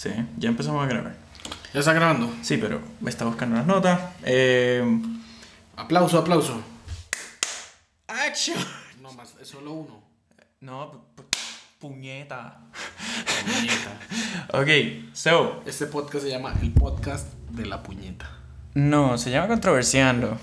Sí, ya empezamos a grabar. ¿Ya está grabando? Sí, pero me está buscando las notas. Eh... Aplauso, aplauso. ¡Action! No más, es solo uno. No, pu- pu- puñeta. Puñeta. Ok, so. Este podcast se llama el podcast de la puñeta. No, se llama Controversiando.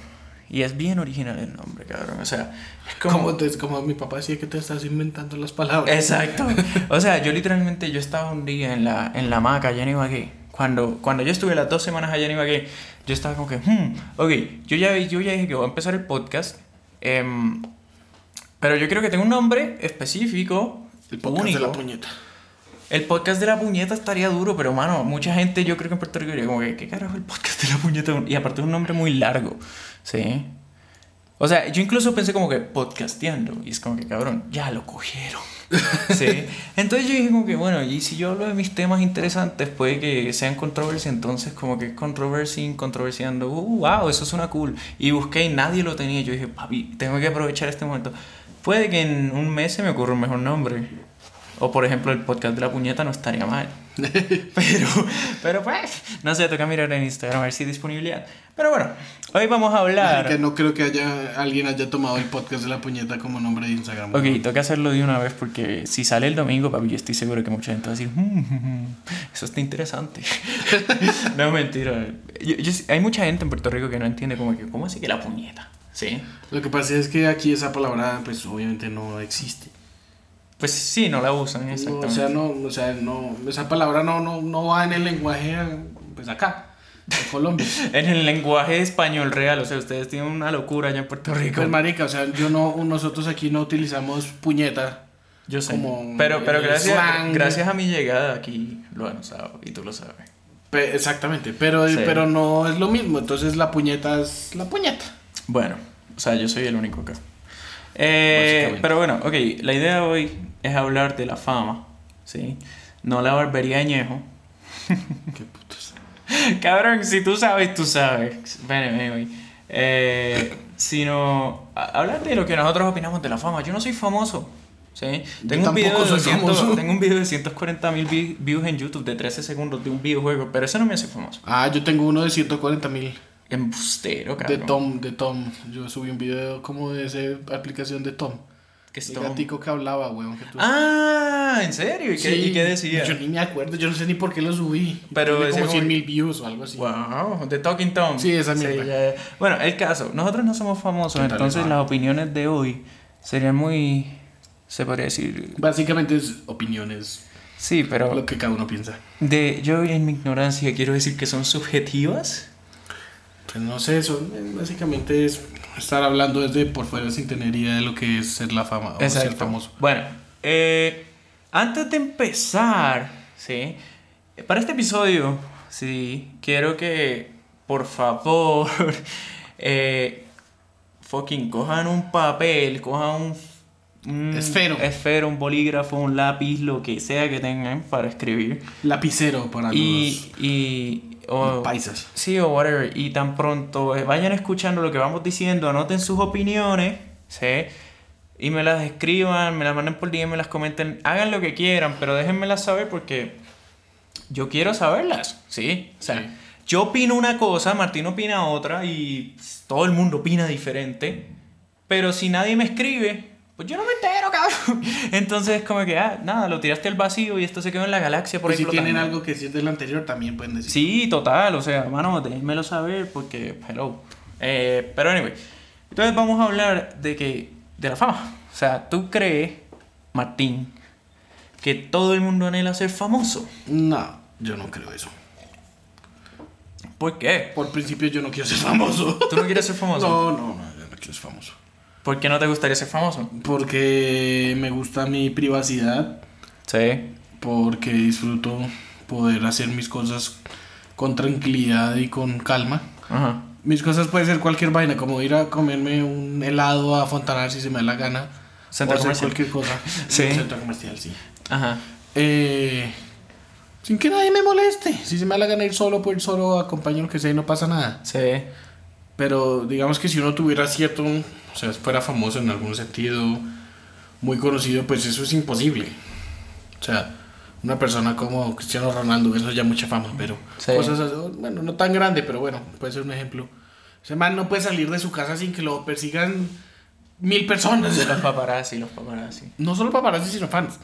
Y es bien original el nombre, cabrón. O sea, es como. Como, te- como mi papá decía que te estás inventando las palabras. Exacto. O sea, yo literalmente, yo estaba un día en la, en la maca allá en Ibagué. Cuando, cuando yo estuve las dos semanas allá en Ibagué, yo estaba como que, hmm, ok, yo ya, yo ya dije que voy a empezar el podcast. em, pero yo creo que tengo un nombre específico, El podcast único. de la puñeta. El podcast de la puñeta estaría duro, pero mano, mucha gente yo creo que en Puerto Rico diría como que, ¿qué carajo el podcast de la puñeta? Y aparte es un nombre muy largo, ¿sí? O sea, yo incluso pensé como que podcasteando, y es como que, cabrón, ya lo cogieron, ¿sí? Entonces yo dije como que, bueno, y si yo hablo de mis temas interesantes, puede que sean controversia, entonces como que controversing, controversiando, uh, wow, eso suena cool. Y busqué y nadie lo tenía, yo dije, papi, tengo que aprovechar este momento. Puede que en un mes se me ocurra un mejor nombre. O por ejemplo, el podcast de la puñeta no estaría mal. Pero, pero pues, no sé, toca mirar en Instagram a ver si hay disponibilidad. Pero bueno, hoy vamos a Que hablar. no creo que haya alguien haya tomado el podcast de la puñeta como nombre de Instagram. Ok, toca hacerlo de una vez porque si sale el domingo, papi, yo estoy seguro que mucha gente va a decir, "Mm, mm, mm, eso está interesante. no, mentira. Yo- yo- hay mucha gente en Puerto Rico que no entiende como que, ¿cómo así que la puñeta? ¿Sí? Lo que pasa es que aquí esa palabra, pues obviamente no existe. Pues sí, no la usan, No, exactamente. o sea, no, o sea, no, esa palabra no, no, no va en el lenguaje, pues acá, en Colombia. En el lenguaje español real, o sea, ustedes tienen una locura allá en Puerto Rico. Pues marica, o sea, yo no, nosotros aquí no utilizamos puñeta. Yo sé. como pero pero el gracias, slang. gracias a mi llegada aquí lo han usado y tú lo sabes. Pe- exactamente, pero, Sí. pero no es lo mismo, entonces la puñeta es la puñeta. Bueno, o sea, yo soy el único acá. Eh, pero bueno, ok, la idea hoy es hablar de la fama, ¿sí? No la barbería añejo. Qué putos. Cabrón, si tú sabes, tú sabes. Ven, ven. Eh, sino hablar de lo que nosotros opinamos de la fama. Yo no soy famoso. ¿sí? Tengo, un video de soy 200 famoso. tengo un video de 140 mil views en YouTube de 13 segundos de un videojuego, pero eso no me hace famoso. Ah, yo tengo uno de 140 mil Embustero, de cabrón. Tom, de Tom. Yo subí un video como de esa aplicación de Tom. Que El gatico que hablaba, weón. Que tú... Ah, ¿en serio? ¿Y qué, Sí, y qué decía? Yo ni me acuerdo, yo no sé ni por qué lo subí. Pero Tiene como como- 100 mil views o algo así. Wow, The Talking Tom. Sí, esa mierda. ya, ya. Bueno, el caso, nosotros no somos famosos, ¿Qué tal entonces va? las opiniones de hoy serían muy, se podría decir, Básicamente es opiniones, sí, pero lo que cada uno piensa. de yo en mi ignorancia quiero decir que son subjetivas. Pues no sé, eso eh, básicamente es estar hablando desde por fuera sin tener idea de lo que es ser la fama o ser famoso. Bueno, eh, antes de empezar, sí, para este episodio, sí, quiero que por favor, eh, fucking cojan un papel, cojan un, un Esfero. esfero, un bolígrafo, un lápiz, lo que sea que tengan para escribir Lapicero para y y o- paisas. Sí, o whatever. Y tan pronto eh, vayan escuchando lo que vamos diciendo, anoten sus opiniones, ¿sí? Y me las escriban, me las manden por DM, me las comenten, hagan lo que quieran, pero déjenmelas saber porque yo quiero saberlas, ¿sí? O sea, Sí. yo opino una cosa, Martín opina otra y todo el mundo opina diferente, pero si nadie me escribe, pues yo no me entero, cabrón. Entonces, como que, ah, nada, lo tiraste al vacío y esto se quedó en la galaxia por Y ahí si tienen algo que decir del anterior, también pueden decir. Sí, total, o sea, mano, déjenmelo saber porque, hello. Eh, pero anyway, entonces vamos a hablar de que, de la fama. O sea, ¿tú crees, Martín, que todo el mundo anhela ser famoso? No, yo no creo eso. ¿Por qué? Por principio yo no quiero ser famoso. ¿Tú no quieres ser famoso? No, no, no, yo no quiero ser famoso. ¿Por qué no te gustaría ser famoso? Porque me gusta mi privacidad, Sí. porque disfruto poder hacer mis cosas con tranquilidad y con calma. Ajá. Mis cosas pueden ser cualquier vaina, como ir a comerme un helado a Fontanar si se me da la gana. Centro o hacer comercial. cualquier cosa. Sí. Un centro comercial, sí. Ajá. Eh, sin que nadie me moleste. Si se me da la gana ir solo, pues ir solo, acompaño lo que sea y no pasa nada. Sí. Pero digamos que si uno tuviera cierto, o sea, fuera famoso en algún sentido, muy conocido, pues eso es imposible. O sea, una persona como Cristiano Ronaldo, eso ya mucha fama, pero cosas, bueno, no tan grande, pero bueno, puede ser un ejemplo. Ese man no puede salir de su casa sin que lo persigan mil personas. Los paparazzi, los paparazzi. No solo paparazzi, sino fans.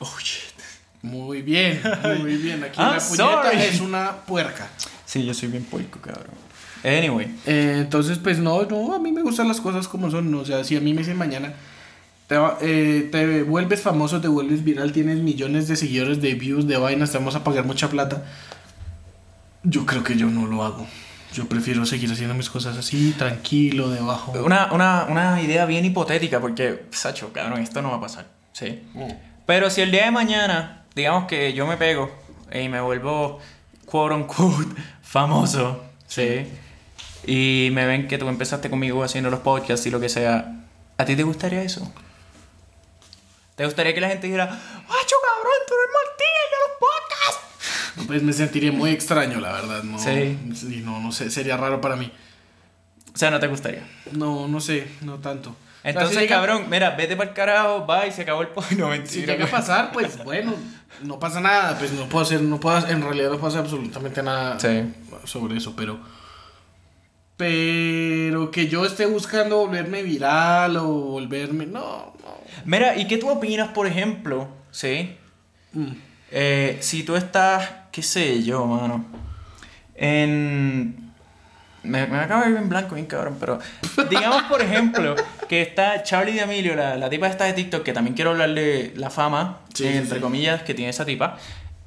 Oh, shit. Muy bien, muy bien. Aquí la puñeta es una puerca. Sí, yo soy bien puerco, cabrón. Anyway. Eh, entonces, pues no, no, a mí me gustan las cosas como son. O sea, si a mí me dicen mañana, te, eh, te vuelves famoso, te vuelves viral, tienes millones de seguidores, de views, de vainas, te vamos a pagar mucha plata. Yo creo que yo no lo hago. Yo prefiero seguir haciendo mis cosas así, tranquilo, debajo. Una, una, una idea bien hipotética, porque, Sacho, cabrón, esto no va a pasar. Sí. Mm. Pero si el día de mañana, digamos que yo me pego y me vuelvo, quote unquote, famoso, sí. Y me ven que tú empezaste conmigo haciendo los podcasts y lo que sea. ¿A ti te gustaría eso? ¿Te gustaría que la gente dijera, ¡Macho cabrón, tú eres Martín de los podcasts! Pues me sentiría muy extraño, la verdad. No, sí. no, no sé, sería raro para mí. O sea, ¿no te gustaría? No, no sé, no tanto. Entonces, cabrón, mira, vete para el carajo, va y se acabó el podcast. No, Si llega a pasar, pues bueno, no pasa nada. Pues no puedo hacer, no puedo, en realidad no puedo hacer absolutamente nada sobre eso, pero pero que yo esté buscando volverme viral o volverme. No, no. Mira, ¿y qué tú opinas, por ejemplo? ¿Sí? Mm. Eh, si tú estás, qué sé yo, mano. En. Me, me acabo de ir en blanco, bien cabrón, pero. Digamos, por ejemplo, que está Charlie de Emilio, la, la tipa esta de TikTok, que también quiero hablarle la fama, entre comillas, que tiene esa tipa.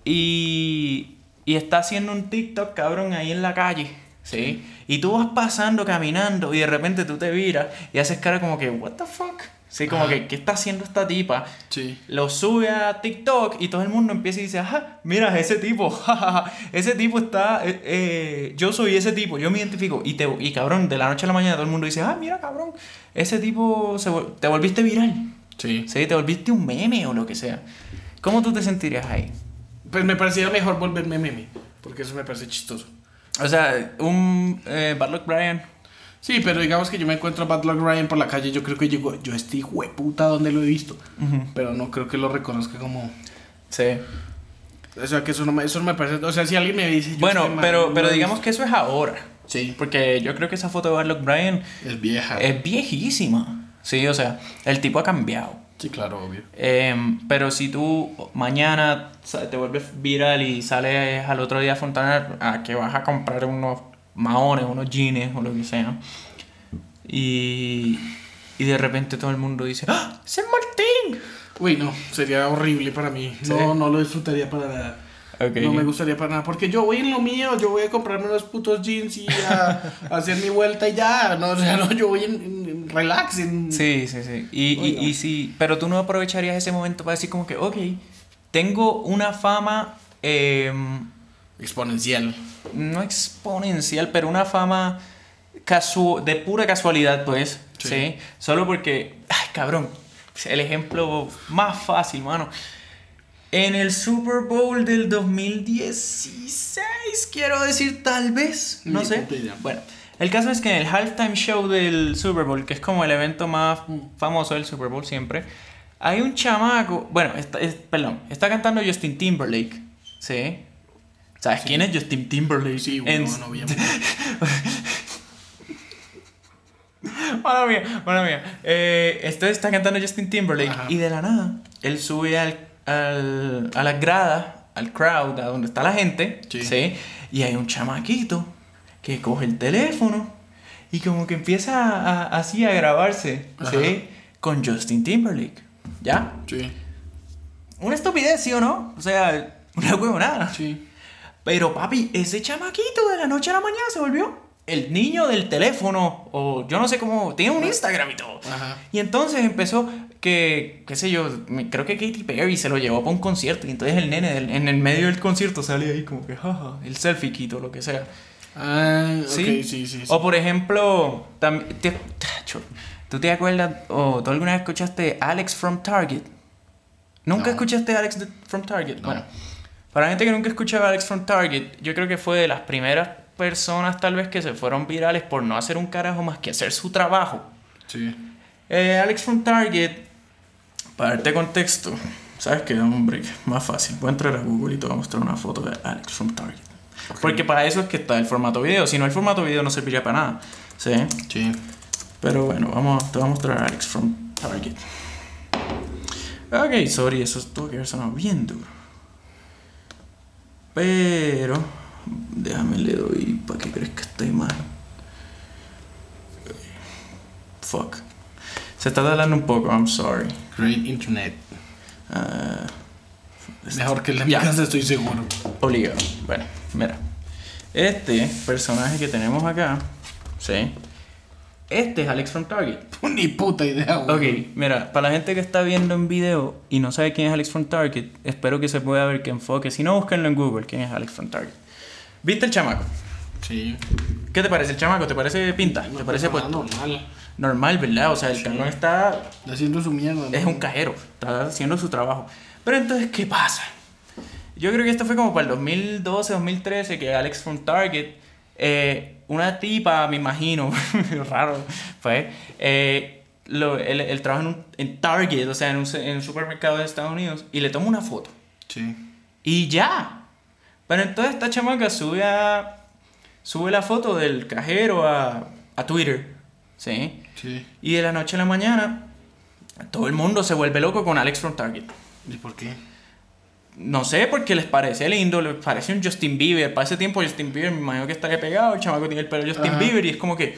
Y. Y está haciendo un TikTok, cabrón, ahí en la calle. ¿sí? Y tú vas pasando, caminando, y de repente tú te viras y haces cara como que, ¿What the fuck? Sí, como que, ¿qué está haciendo esta tipa? Sí. Lo sube a TikTok y todo el mundo empieza y dice, ajá, mira, ese tipo, ese tipo está, eh, eh, yo soy ese tipo, yo me identifico. Y, te, y cabrón, de la noche a la mañana todo el mundo dice, ah, mira, cabrón, ese tipo, se, te volviste viral. Sí. Sí, te volviste un meme o lo que sea. ¿Cómo tú te sentirías ahí? Pues me parecía mejor volverme meme, porque eso me parece chistoso. O sea, un eh, Bad Luck Brian. Sí, pero digamos que yo me encuentro a Bad Luck Brian por la calle, yo creo que llego, yo este hijo de puta donde lo he visto. Pero no creo que lo reconozca como. Sí. O sea, que eso no me, eso me parece. O sea, si alguien me dice. bueno, pero, pero digamos que eso es ahora. Sí. Porque yo creo que esa foto de Bad Luck Brian. Es vieja. Es viejísima. Sí, o sea, el tipo ha cambiado. Sí, claro, obvio. Em, pero si tú mañana te vuelves viral y sales al otro día a Fontanar a que vas a comprar unos maones, unos jeans o lo que sea, y, y de repente todo el mundo dice, ¡Ah! ¡Es Martín! Uy, no, sería horrible para mí. No, no lo disfrutaría para nada. No me gustaría para nada. Porque yo voy en lo mío, yo voy a comprarme unos putos jeans y a, hacer mi vuelta y ya. No, o sea, no, yo voy en, relax. Sí, sí, sí. Y, y, y, sí, pero tú no aprovecharías ese momento para decir como que, ok, tengo una fama... Em, exponencial. No exponencial, pero una fama casu de pura casualidad, pues. Sí. ¿sí? Solo porque, ay, cabrón, el ejemplo más fácil, mano. En el Super Bowl del 2016, quiero decir tal vez, no sé. Bueno, el caso es que en el halftime show del Super Bowl, que es como el evento más famoso del Super Bowl siempre, hay un chamaco, bueno, está, perdón, está cantando Justin Timberlake, ¿sí? ¿Sabes quién es Justin Timberlake? Sí, bueno, no, obviamente. Bueno, mía, bueno, mía. Eh, esto está cantando Justin Timberlake y de la nada él sube al al, a las gradas, al crowd, a donde está la gente, sí. Y hay un chamaquito que coge el teléfono y como que empieza así a grabarse, ¿sí? Con Justin Timberlake, ¿ya? Sí. Una estupidez, ¿sí o no? O sea, una huevonada. Sí. Pero papi, ese chamaquito de la noche a la mañana se volvió el niño del teléfono, o yo no sé cómo, tiene un Instagram y todo. Ajá. Y entonces empezó que, qué sé yo, creo que Katy Perry se lo llevó para un concierto y entonces el nene en el medio del concierto sale ahí como que, jaja, el selfie quito, lo que sea. Ah, ¿Sí? sí, sí, O por ejemplo, también, ¿tú te acuerdas o tú alguna vez escuchaste Alex from Target? ¿Nunca escuchaste Alex from Target? Bueno, para la gente que nunca escuchaba Alex from Target, yo creo que fue de las primeras personas tal vez que se fueron virales por no hacer un carajo más que hacer su trabajo. Sí. Eh, Alex from Target para darte contexto, ¿Sabes qué? Dame un break. Más fácil. Voy a entrar a Google y te voy a mostrar una foto de Alex from Target. Porque para eso es que está el formato video. Si no, el formato video no serviría para nada. ¿Sí? Sí. Pero bueno, vamos, te voy a mostrar a Alex from Target. Ok, sorry, eso tuvo que haber sonado bien duro. Pero. Déjame le doy para que crees que estoy mal. Fuck. Se está talando un poco, I'm sorry. Great Internet. Ah, Mejor que mi Ya. casa, estoy seguro. Obligado. Bueno, mira. Este personaje que tenemos acá, ¿sí? Este es Alex from Target. Ni puta idea, Ok, güey. mira, para la gente que está viendo en video y no sabe quién es Alex from Target, espero que se pueda ver que enfoque. Si no, búsquenlo en Google, quién es Alex from Target. ¿Viste el chamaco? Sí. ¿Qué te parece el chamaco? ¿Te parece pinta? ¿Te parece pues puesto? normal. Normal, ¿verdad? O sea, el Sí. está Haciendo su mierda. ¿no? es un cajero, está haciendo su trabajo. Pero entonces, ¿qué pasa? Yo creo que esto fue como para el 2012, 2013, que Alex from Target, eh, una tipa, me imagino, raro, fue, eh, lo, él, él trabaja en, un, en Target, o sea, en un, en un supermercado de Estados Unidos, y le toma una foto. Sí. Y ya. Pero entonces esta chamaca sube a, sube la foto del cajero a, a Twitter, ¿sí? Sí. Y de la noche a la mañana, todo el mundo se vuelve loco con Alex from Target. ¿Y por qué? No sé, porque les parece lindo, les parece un Justin Bieber. Para ese tiempo Justin Bieber, me imagino que estaría pegado, el chamaco tiene el pelo de Justin Ajá. Bieber y es como que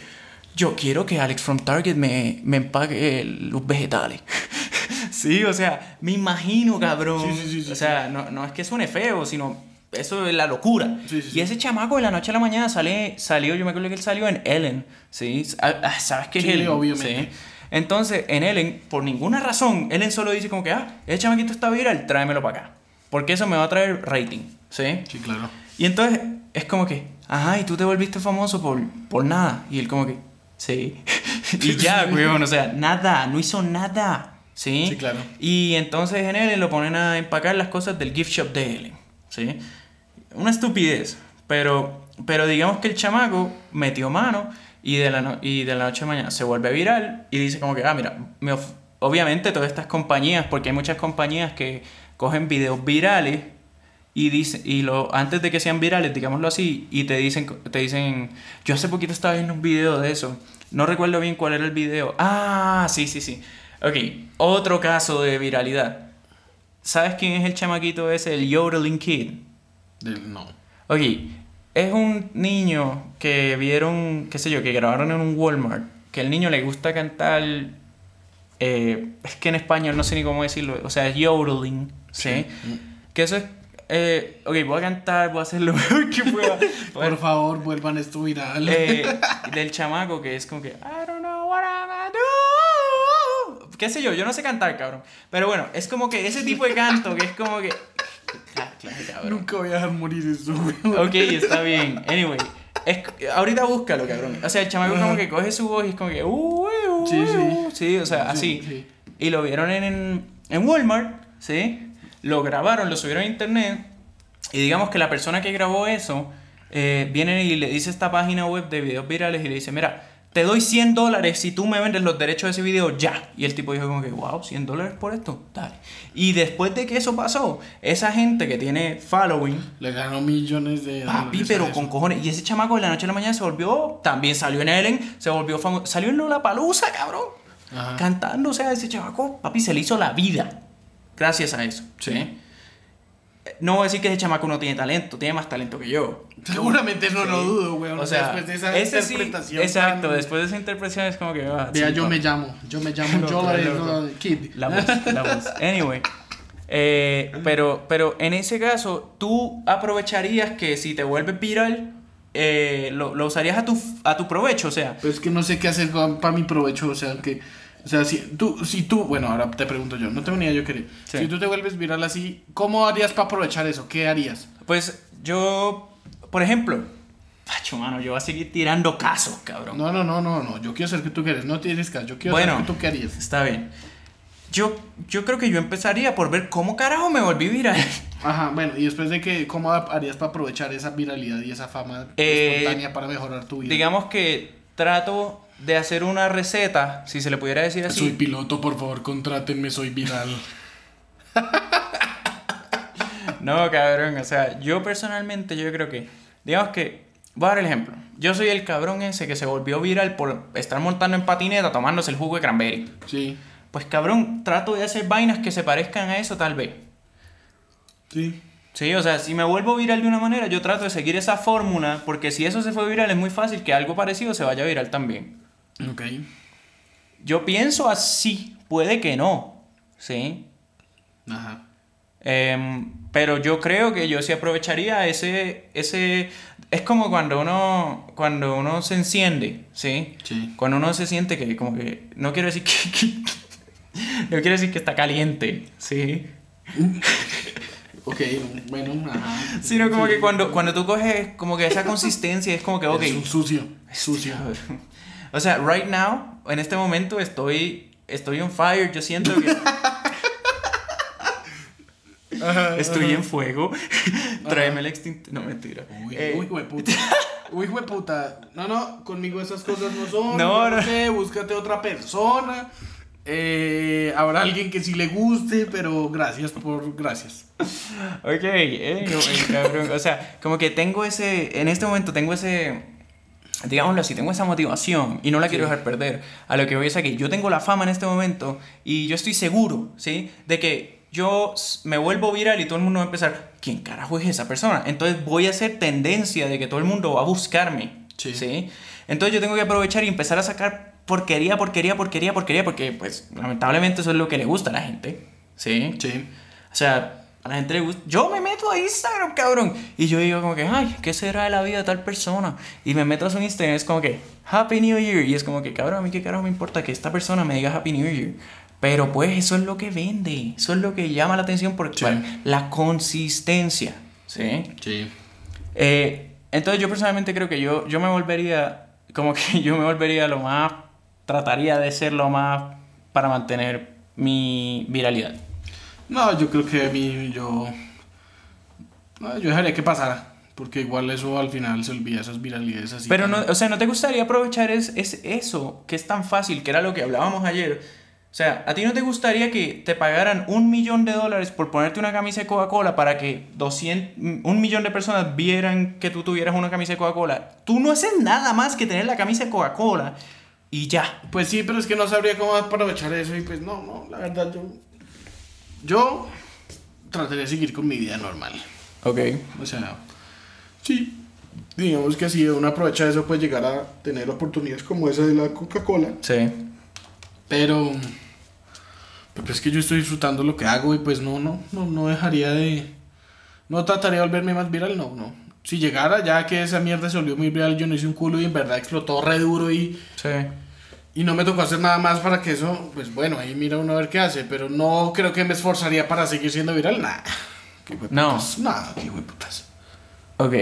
yo quiero que Alex from Target me, me empaque los vegetales. sí, o sea, me imagino, cabrón. Sí, sí, sí, sí, o sea, no, no es que suene feo, sino eso es la locura. Sí, sí, y ese chamaco de la noche a la mañana sale, salió, yo me acuerdo que él salió en Ellen, ¿sí? Ah, ah, ¿Sabes qué es Ellen? obviamente. ¿Sí? Entonces, en Ellen, por ninguna razón, Ellen solo dice como que, ah, ese chamaquito está viral, tráemelo para acá. Porque eso me va a traer rating, ¿sí? Sí, claro. Y entonces, es como que, ajá, y tú te volviste famoso por, por nada. Y él como que, sí. y ya, weón, o sea, nada, no hizo nada, ¿sí? Sí, claro. Y entonces en Ellen lo ponen a empacar las cosas del gift shop de Ellen, ¿sí? Una estupidez, pero, pero digamos que el chamaco metió mano y de, la no- y de la noche a mañana se vuelve viral y dice como que, ah, mira, me obviamente todas estas compañías, porque hay muchas compañías que cogen videos virales y dice, y lo, antes de que sean virales, digámoslo así, y te dicen, te dicen, yo hace poquito estaba viendo un video de eso, no recuerdo bien cuál era el video. Ah, sí, sí, sí. Ok, otro caso de viralidad. ¿Sabes quién es el chamaquito ese, el Yodeling Kid? No. Ok, es un niño que vieron, qué sé yo, que grabaron en un Walmart, que el niño le gusta cantar, eh, es que en español no sé ni cómo decirlo, o sea, es yodeling, ¿sí? Que eso es, eh, ok, voy a cantar, voy a hacer lo mejor que pueda. Por favor, vuelvan esto viral. Eh, del chamaco que es como que, I don't know what I'm gonna do. Qué sé yo, yo no sé cantar, cabrón. Pero bueno, es como que ese tipo de canto que es como que... Claro, claro, cabrón. Nunca voy a dejar morir eso, güey. Ok, está bien. Anyway, es, ahorita búscalo, cabrón. O sea, el chamaco como que coge su voz y es como que... "Uh, uh, Sí, sí. uh", Sí, o sea, así. Sí, sí. Y lo vieron en, en Walmart, ¿sí? Lo grabaron, lo subieron a internet. Y digamos que la persona que grabó eso eh, viene y le dice esta página web de videos virales y le dice, mira, te doy 100 dólares si tú me vendes los derechos de ese video ya. Y el tipo dijo como que, wow, 100 dólares por esto, dale. Y después de que eso pasó, esa gente que tiene following, Le ganó millones de papi, pero con cojones. Y ese chamaco de la noche a la mañana se volvió, también salió en Ellen, se volvió famoso, salió en Lola Palusa, cabrón. Ajá. Cantando, o sea, ese chamaco, papi, se le hizo la vida. Gracias a eso. Sí. ¿sí? No voy a decir que ese chamaco no tiene talento, tiene más talento que yo. Seguramente no lo dudo, güey. O sea, después de esa ese sí, interpretación. exacto, tan- después de esa interpretación es como que... ah, Vea, sí, yo me llamo. Yo me llamo loco. Kid. La voz, la voz. Anyway. eh, pero, pero en ese caso, tú aprovecharías que si te vuelves viral, eh, lo, lo usarías a tu, a tu provecho, o sea. Pues que no sé qué hacer para mi provecho, o sea, que... O sea, si tú, si tú, bueno, ahora te pregunto yo, no tengo ni idea yo qué. Sí. Si tú te vuelves viral así, ¿cómo harías para aprovechar eso? ¿Qué harías? Pues yo, por ejemplo, Pacho, mano, yo voy a seguir tirando casos, cabrón. No, no, no, no, no, yo quiero saber qué tú quieres, no tienes caso, yo quiero Bueno. saber qué tú qué harías. Está bien. Yo, yo creo que yo empezaría por ver cómo carajo me volví viral. Ajá, bueno, y después de que, ¿cómo harías para aprovechar esa viralidad y esa fama Eh, espontánea para mejorar tu vida? Digamos que trato de hacer una receta, si se le pudiera decir así. Soy piloto, por favor, contrátenme, soy viral. no, cabrón, o sea, yo personalmente yo creo que, digamos que, voy a dar el ejemplo. Yo soy el cabrón ese que se volvió viral por estar montando en patineta tomándose el jugo de cranberry. Sí. Pues cabrón, trato de hacer vainas que se parezcan a eso tal vez. Sí. Sí, o sea, si me vuelvo viral de una manera, yo trato de seguir esa fórmula, porque si eso se fue viral es muy fácil que algo parecido se vaya viral también. Ok. Yo pienso así, puede que no, ¿sí? Ajá. Em, pero yo creo que yo sí aprovecharía ese, ese... Es como cuando uno, cuando uno se enciende, ¿sí? Sí. Cuando uno se siente que como que... No quiero decir que... que- no quiero decir que está caliente, ¿sí? Ok, bueno, ajá. Sino como Sí. que cuando, cuando tú coges como que esa consistencia es como que, ok... Es un sucio. Sucio. O sea, right now, en este momento estoy, estoy on fire, yo siento que Ajá, estoy ajá. en fuego. Tráeme el extintor. No, mentira. Uy, Eh, uy, hueputa. Uy, hueputa. No, no, conmigo esas cosas no son. No, no. sé, búscate otra persona. Eh, habrá alguien que sí le guste, pero gracias por. Gracias. Ok, anyway, cabrón. O sea, como que tengo ese. En este momento tengo ese. Digámoslo así, tengo esa motivación y no la quiero dejar perder. A lo que voy es a que yo tengo la fama en este momento y yo estoy seguro, ¿sí? De que yo me vuelvo viral y todo el mundo va a empezar, ¿quién carajo es esa persona? Entonces voy a hacer tendencia de que todo el mundo va a buscarme, Sí. ¿sí? Entonces yo tengo que aprovechar y empezar a sacar porquería, porquería, porquería, porquería, porque pues lamentablemente eso es lo que le gusta a la gente, ¿sí? Sí. O sea, a la gente le gusta. Yo me meto a Instagram, cabrón. Y yo digo como que, ay, ¿qué será de la vida de tal persona? Y me meto a su Instagram y es como que, Happy New Year. Y es como que, cabrón, a mí qué carajo me importa que esta persona me diga Happy New Year. Pero pues eso es lo que vende. Eso es lo que llama la atención porque Sí. la consistencia. ¿Sí? Sí. Eh, entonces yo personalmente creo que yo, yo me volvería, como que yo me volvería lo más, trataría de ser lo más para mantener mi viralidad. No, yo creo que a mí yo. No, yo dejaría que pasara. Porque igual eso al final se olvida esas viralidades así. Pero no, o sea, ¿no te gustaría aprovechar es, es eso, que es tan fácil, que era lo que hablábamos ayer? O sea, ¿a ti no te gustaría que te pagaran un millón de dólares por ponerte una camisa de Coca-Cola para que 200, un millón de personas vieran que tú tuvieras una camisa de Coca-Cola? Tú no haces nada más que tener la camisa de Coca-Cola y ya. Pues sí, pero es que no sabría cómo aprovechar eso. Y pues no, no, la verdad yo. Yo trataría de seguir con mi vida normal. Ok. O sea, sí. Digamos que si uno aprovecha eso, puede llegar a tener oportunidades como esa de la Coca-Cola. Sí. Pero. Pero es que yo estoy disfrutando lo que hago y pues no, no, no, no dejaría de. No trataría de volverme más viral, no, no. Si llegara ya que esa mierda se volvió muy viral, yo no hice un culo y en verdad explotó re duro y, Sí. Y no me tocó hacer nada más para que eso, pues bueno, ahí mira uno a ver qué hace, pero no creo que me esforzaría para seguir siendo viral, nada. Qué No. Nada, qué hueputas. Ok.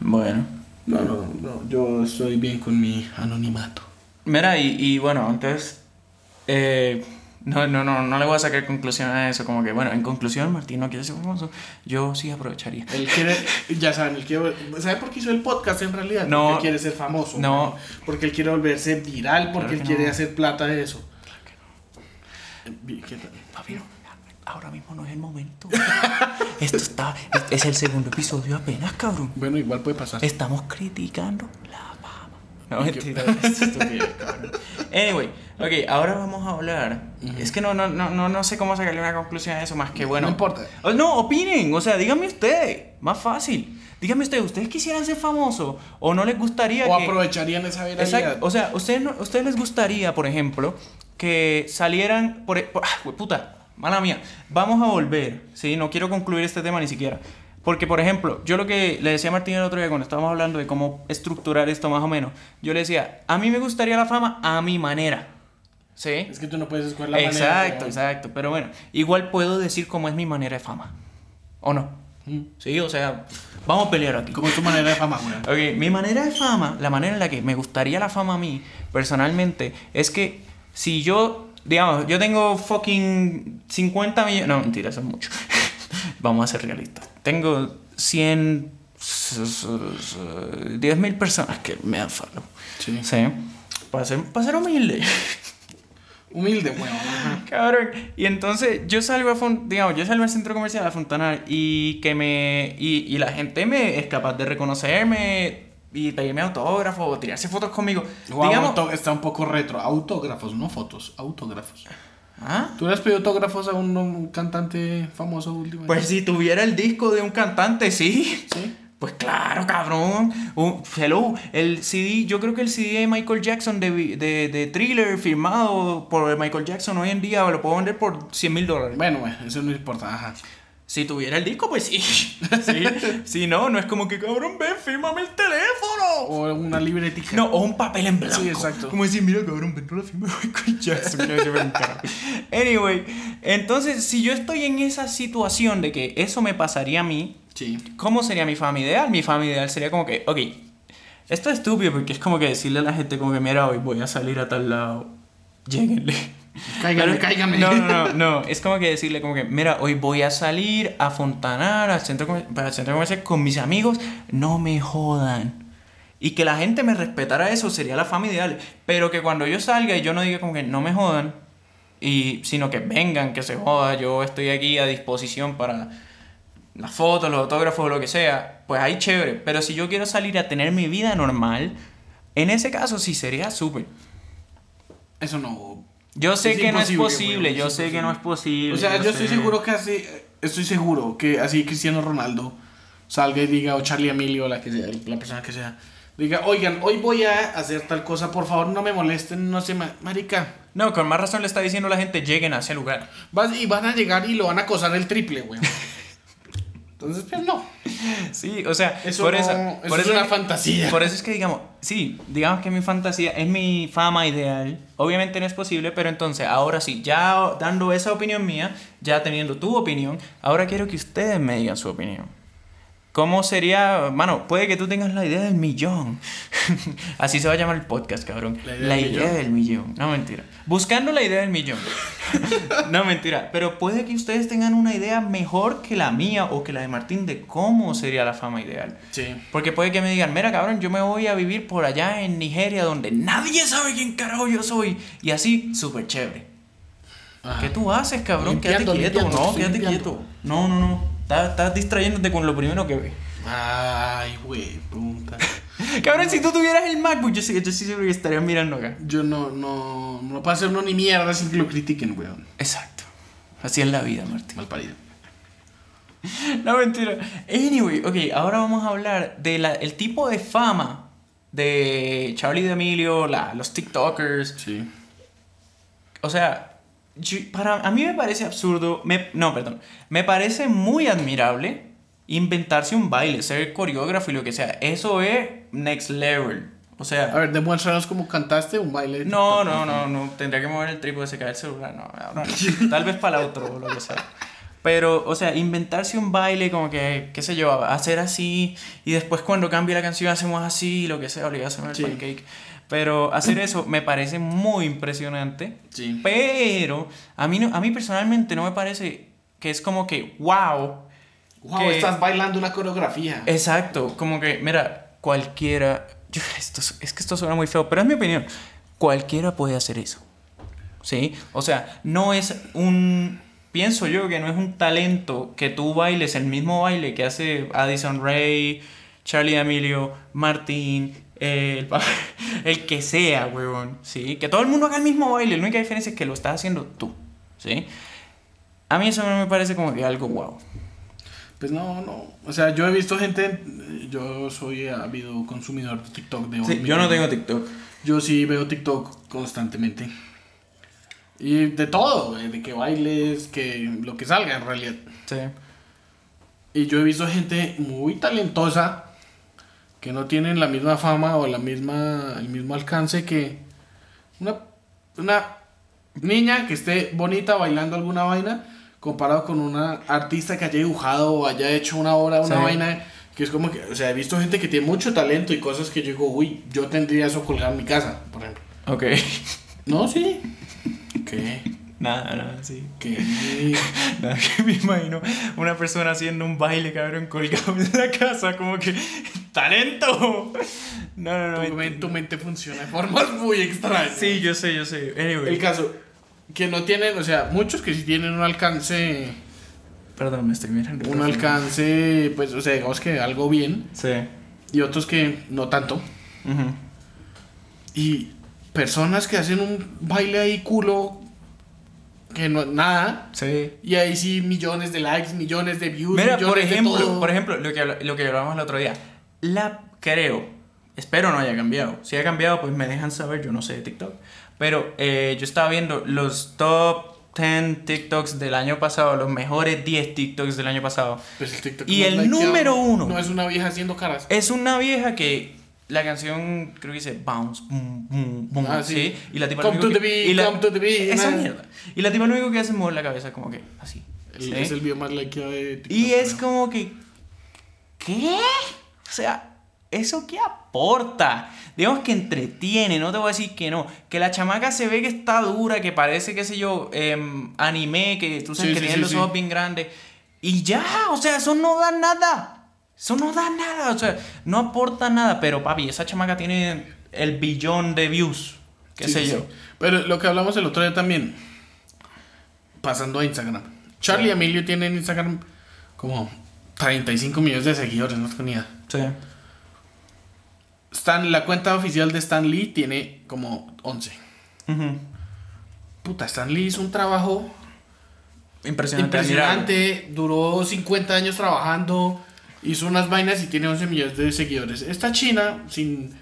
Bueno. No, no, no, yo estoy bien con mi anonimato. Mira, y, y bueno, entonces. eh, no, no, no, no le voy a sacar conclusión a eso. Como que, bueno, en conclusión, Martín no quiere ser famoso. Yo sí aprovecharía. Él quiere, ya saben, él quiere, ¿sabe por qué hizo el podcast en realidad? No. Porque él quiere ser famoso. No. man. Porque él quiere volverse viral, porque Claro él que quiere no. hacer plata de eso. ¿Qué tal? Papi, no, ahora mismo no es el momento. Esto está. Es, el segundo episodio apenas, cabrón. Bueno, igual puede pasar. Estamos criticando la. No, mentira. Anyway, ok, ahora vamos a hablar. Es que no, no, no, no, sé cómo sacarle una conclusión a eso, más que bueno. No importa. Oh, No, opinen, o sea, díganme ustedes, más fácil. Díganme ustedes, ¿ustedes quisieran ser famosos o no les gustaría O que... aprovecharían esa viralidad. Exacto, o sea, ¿ustedes, no- ¿ustedes les gustaría, por ejemplo, que salieran por... por ah, puta, mala mía, vamos a volver, ¿sí? No quiero concluir este tema ni siquiera. Porque, por ejemplo, yo lo que le decía a Martín el otro día cuando estábamos hablando de cómo estructurar esto más o menos, yo le decía, a mí me gustaría la fama a mi manera, ¿sí? Es que tú no puedes escoger la manera. Exacto, exacto. Pero bueno, igual puedo decir cómo es mi manera de fama. ¿O no? Mm. Sí, o sea, vamos a pelear aquí. ¿Cómo es tu manera de fama? Ok, mi manera de fama, la manera en la que me gustaría la fama a mí, personalmente, es que si yo, digamos, yo tengo fucking 50 millones. No, mentira, eso es mucho. Vamos a ser realistas. Tengo 100. 10 mil personas que me dan follow. Sí. Sí. Para ser, para ser humilde. Humilde, weón. ajá. Cabrón. Y entonces yo salgo a digamos, yo salgo al centro comercial a Fontanar y que me y, y la gente me es capaz de reconocerme y pedirme autógrafo o tirarse fotos conmigo. Wow, digamos, está un poco retro. Autógrafos, no fotos, autógrafos. ¿Ah? ¿Tú le has pedido autógrafos a un, un cantante famoso últimamente? Pues si tuviera el disco de un cantante, sí. Sí. Pues claro, cabrón. Hello, el CD, yo creo que el CD de Michael Jackson de, de, de Thriller firmado por Michael Jackson hoy en día lo puedo vender por 100 mil dólares. Bueno, bueno, eso no importa, ajá. Si tuviera el disco, pues sí. sí. Si no, no es como que cabrón, ven, fírmame el teléfono. O una libretica. No, o un papel en blanco. Sí, exacto. Como decir, mira, cabrón, ven, no la firma encaro. Anyway, entonces, si yo estoy en esa situación de que eso me pasaría a mí, Sí. ¿cómo sería mi fama ideal? Mi fama ideal sería como que, ok, esto es estúpido porque es como que decirle a la gente como que, mira, hoy voy a salir a tal lado, lléguenle. Cáigame, Pero- cáigame. No, no, no, no, es como que decirle como que, mira, hoy voy a salir a Fontanar, al centro, para el centro comercial con mis amigos, no me jodan. Y que la gente me respetara eso sería la fama ideal. Pero que cuando yo salga y yo no diga como que no me jodan, y, sino que vengan, que se joda, yo estoy aquí a disposición para las fotos, los autógrafos, lo que sea, pues ahí chévere. Pero si yo quiero salir a tener mi vida normal, en ese caso sí sería súper. Eso no. Yo sé Es que no es posible, yo es sé que no es posible. O sea, yo estoy seguro que así. Estoy seguro que así Cristiano Ronaldo salga y diga, o Charlie Emilio, la, que sea, la persona que sea, diga, oigan, hoy voy a hacer tal cosa, por favor no me molesten, no sé, ma- marica. No, con más razón le está diciendo a la gente, lleguen a ese lugar. Vas, y van a llegar y lo van a acosar el triple, güey. Entonces, pues no. Sí, o sea, Eso, por no- eso, eso por es eso una fantasía. Por eso es que digamos, sí, digamos que mi fantasía es mi fama ideal. Obviamente no es posible, pero entonces ahora sí, ya dando esa opinión mía, ya teniendo tu opinión, ahora quiero que ustedes me digan su opinión. ¿Cómo sería, mano, puede que tú tengas la idea del millón? Así se va a llamar el podcast, cabrón. La La idea idea, del del millón. No, mentira. Buscando la idea del millón. no, mentira. Pero puede que ustedes tengan una idea mejor que la mía o que la de Martín de cómo sería la fama ideal. Sí. Porque puede que me digan, mira cabrón, yo me voy a vivir por allá en Nigeria donde nadie sabe quién carajo yo soy. Y así, súper chévere. Ajá. ¿Qué tú haces, cabrón? Limpiando, quédate quieto. limpiando, no, quédate limpiando. quieto. No, no, no. Estás, estás distrayéndote con lo primero que ves. Ay, güey, puta. Cabrón, si tú tuvieras el MacBook, yo sí, yo sí seguro que estarías mirando acá. Yo no, no, no puedo hacer uno ni mierda sin que lo critiquen, weón. Exacto. Así es la vida, Martín. Mal parido. No, mentira. Anyway, ok, ahora vamos a hablar del tipo de fama de Charlie D'Amelio, los TikTokers, Sí. O sea, yo- para, a mí me parece absurdo, me, no, perdón, me parece muy admirable inventarse un baile, ser coreógrafo y lo que sea. Eso es next level. O A sea, ver, demuéstranos cómo cantaste un baile. no, no, no, no, tendría que mover el trípode, se cae el celular, no, ahora no. Tal vez para el otro o lo que sea. Pero, o sea, inventarse un baile como que, qué sé yo, hacer así y después cuando cambie la canción hacemos así, lo que sea, obligación al Sí. pancake. Pero hacer eso me parece muy impresionante. Sí. Pero a mí, no, a mí personalmente no me parece que es como que, wow. Wow, que- estás bailando una coreografía. Exacto, como que, mira, cualquiera. yo- esto, es que esto suena muy feo, pero es mi opinión. Cualquiera puede hacer eso. ¿Sí? O sea, no es un. Pienso yo que no es un talento que tú bailes el mismo baile que hace Addison Ray, Charlie Emilio, Martín, eh, el, que sea, huevón. ¿Sí? Que todo el mundo haga el mismo baile. La única diferencia es que lo estás haciendo tú. ¿Sí? A mí eso no me parece como que algo wow. Pues no, no. O sea, yo he visto gente. Yo soy ávido consumidor de TikTok de Sí, yo no tengo TikTok. Yo sí veo TikTok constantemente. Y de todo, de que bailes, que lo que salga en realidad. Sí. Y yo he visto gente muy talentosa que no tienen la misma fama o la misma, el mismo alcance que una, una niña que esté bonita bailando alguna vaina comparado con una artista que haya dibujado o haya hecho una obra, una Sí. vaina que es como que, o sea, he visto gente que tiene mucho talento y cosas que yo digo, uy, yo tendría eso colgado en mi casa, por ejemplo. Ok. No, sí. ¿Qué? Nada, nada, sí. ¿Qué? Nada, que me imagino una persona haciendo un baile, cabrón, colgado en la casa, como que. ¡Talento! No, no, no. Tu, men- tu mente funciona de formas muy extrañas. Sí, yo sé, yo sé. Anyway. El caso, que no tienen, o sea, muchos que sí tienen un alcance, Perdón, me estoy mirando. un alcance, pues, o sea, digamos que algo bien, Sí. y otros que no tanto. Ujú. Y personas que hacen un baile ahí culo, que no nada, Sí. y ahí sí millones de likes, millones de views, Mira, millones por de ejemplo, todo. por ejemplo, lo que, lo que hablábamos el otro día. La creo, espero no haya cambiado. Si ha cambiado, pues me dejan saber, yo no sé de TikTok. Pero eh, yo estaba viendo los top 10 TikToks del año pasado, los mejores 10 TikToks del año pasado. Pues el TikTok Y no el número uno. No es una vieja haciendo caras. Es una vieja que la canción creo que dice bounce, boom, boom, boom, Ah, sí. sí. Y la tipa Come lo único to the que- y la- come to the Esa mierda. Y la tipa lo único que hace es mover la cabeza como que así. El- ¿sí? Es el video más likeado de TikTok. Y es creo. como que. ¿Qué? O sea, ¿eso qué aporta? Digamos que entretiene, no te voy a decir que no. Que la chamaca se ve que está dura, que parece, qué sé yo, em, anime, que tú sabes Sí, que sí, tiene sí, los ojos bien grandes. Y ya, o sea, eso no da nada. Eso no da nada, o sea, no aporta nada. Pero papi, esa chamaca tiene el billón de views, qué sé yo. Pero lo que hablamos el otro día también, pasando a Instagram. Charlie Emilio tienen en Instagram como 35 millones de seguidores, no idea. Sí. Stan, la cuenta oficial de Stan Lee tiene como 11. Ujú. Puta, Stan Lee hizo un trabajo Impresionante. impresionante, duró 50 años trabajando, hizo unas vainas y tiene 11 millones de seguidores. Esta China, sin,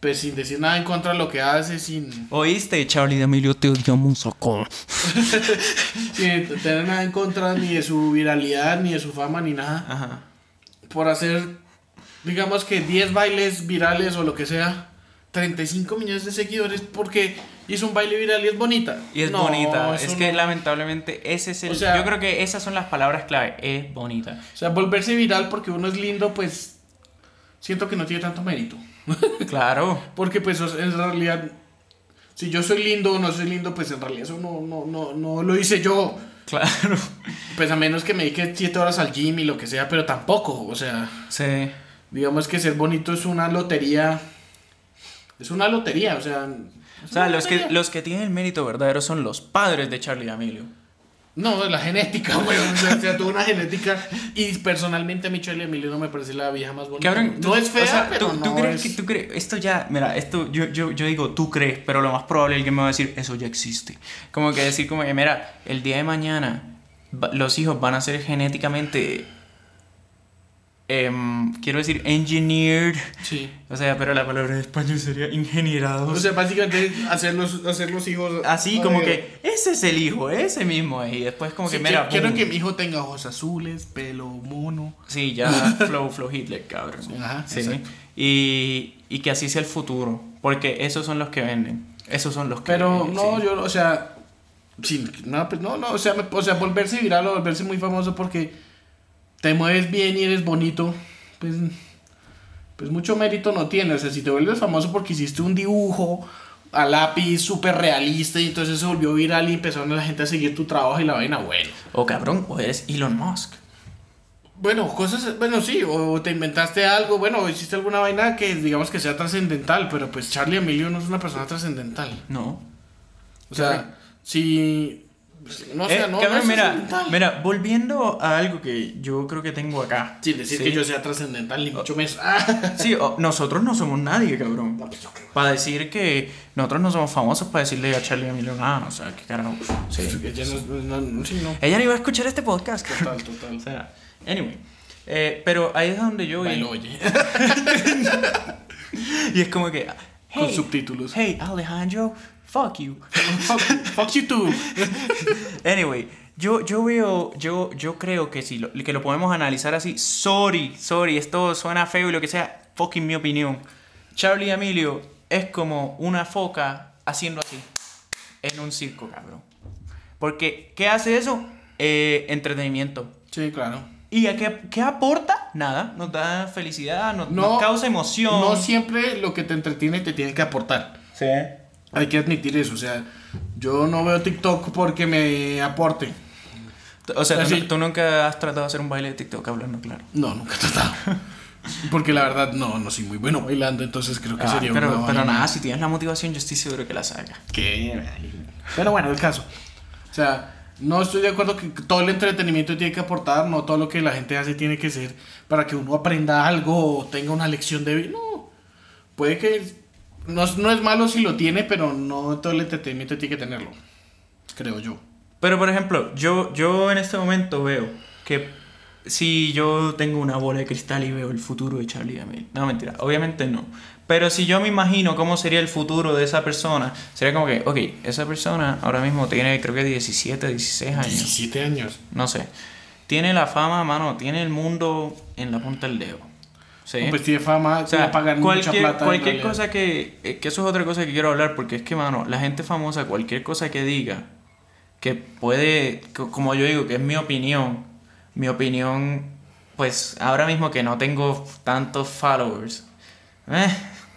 pues, sin decir nada en contra de lo que hace, sin, ¿Oíste, Charlie de Emilio? Te odiamos un soco. sin tener nada en contra ni de su viralidad, ni de su fama, ni nada. Ajá. por hacer, digamos que 10 bailes virales o lo que sea, 35 millones de seguidores porque hizo un baile viral y es bonita. Y es No, bonita. Es que no. lamentablemente ese es el. O sea- yo creo que esas son las palabras clave. Es bonita. O sea, volverse viral porque uno es lindo, pues siento que no tiene tanto mérito. Claro. Porque pues en realidad, si yo soy lindo o no soy lindo, pues en realidad eso no, no, no, no lo hice yo. Claro. Pues a menos que me dedique 7 horas al gym y lo que sea, pero tampoco. O sea, Sí. digamos que ser bonito es una lotería. Es una lotería, o sea... O sea, los que, los que tienen el mérito verdadero son los padres de Charlie D'Amelio. No, la genética, güey. O sea, tuvo una genética. Y personalmente a mí Charlie Emilio no me parece la vieja más bonita. Cabrón, no tú- es fea, o sea, pero tú, no tú crees es... que tú crees. Esto ya. Mira, esto yo, yo, yo digo, tú crees, pero lo más probable es que me va a decir, eso ya existe. Como que decir, como que, mira, el día de mañana los hijos van a ser genéticamente. Em, quiero decir, engineered. Sí. O sea, pero la palabra en español sería ingenierados. O sea, básicamente hacer los, hacer los hijos... Así como Ay, que ese es el hijo, ese mismo. Y después como sí, que mira, quiero que mi hijo tenga ojos azules, pelo mono. Sí, ya flow flow Hitler, cabrón. Ajá, sí. exacto. Y, y que así sea el futuro, porque esos son los que venden. Esos son los que Pero venden, no, sí. yo, o sea... Sin, no, pues no, no, o sea, me- o sea, volverse viral o volverse muy famoso porque te mueves bien y eres bonito, pues, pues mucho mérito no tiene. O sea, si te vuelves famoso porque hiciste un dibujo a lápiz súper realista y entonces se volvió viral y empezaron la gente a seguir tu trabajo y la vaina, bueno. O cabrón, o eres Elon Musk. Bueno, cosas, bueno, sí, o te inventaste algo, bueno, o hiciste alguna vaina que digamos que sea trascendental, pero pues Charlie Emilio no es una persona trascendental. No. O sea, si... No, o Eh, sea, no, no cabrón, es mira, mira, volviendo a algo que yo creo que tengo acá. Sin decir Sí. que yo sea trascendental, ni mucho menos. Ah. Sí, nosotros no somos nadie, cabrón. Para decir que nosotros no somos famosos para decirle a Charlie Emilio nada, o sea, qué carajo. Sí. Ya no, no, no, sí, no. Ella no iba a escuchar este podcast. Total, total. O sea, anyway. Eh, pero ahí es donde yo. Bailo, oye. Y es como que. Con Hey, subtítulos. Hey, Alejandro, fuck you. fuck, fuck you too. Anyway, yo, yo veo, yo, yo creo que si lo, que lo podemos analizar así, sorry, sorry, esto suena feo y lo que sea, fucking mi opinión. Charlie Emilio es como una foca haciendo así, en un circo, cabrón. Porque, ¿qué hace eso? Eh, entretenimiento. Sí, claro. ¿Y a qué, qué aporta? Nada, nos da felicidad, nos, No, nos causa emoción. No siempre lo que te entretiene te tiene que aportar. Sí. Hay que admitir eso. O sea, yo no veo TikTok porque me aporte. O sea, tú, Así. tú nunca has tratado de hacer un baile de TikTok hablando claro. No, nunca he tratado. Porque la verdad, no, no soy muy bueno bailando, entonces creo que Ah, sería pero, una pero nada, si tienes la motivación, yo estoy seguro que la saca. ¿Qué? Pero bueno, el caso. O sea, no estoy de acuerdo que todo el entretenimiento tiene que aportar, no todo lo que la gente hace tiene que ser para que uno aprenda algo o tenga una lección de vida. No. Puede que. No, es- no es malo si lo tiene, pero no todo el entretenimiento tiene que tenerlo. Creo yo. Pero por ejemplo, yo, yo en este momento veo que si yo tengo una bola de cristal y veo el futuro de Charlie D'Amelio. No, mentira, obviamente no. Pero si yo me imagino cómo sería el futuro de esa persona, sería como que, ok, esa persona ahora mismo tiene creo que 17, 16 años. 17 años. No sé. Tiene la fama, mano, tiene el mundo en la punta del dedo. ¿Sí? Pues tiene fama, O sea, pagan mucha cualquier, plata. en cualquier cosa que, eh, que eso es otra cosa que quiero hablar porque es que, mano, la gente famosa, cualquier cosa que diga, que puede, co- como yo digo, que es mi opinión, mi opinión, pues ahora mismo que no tengo tantos followers, eh,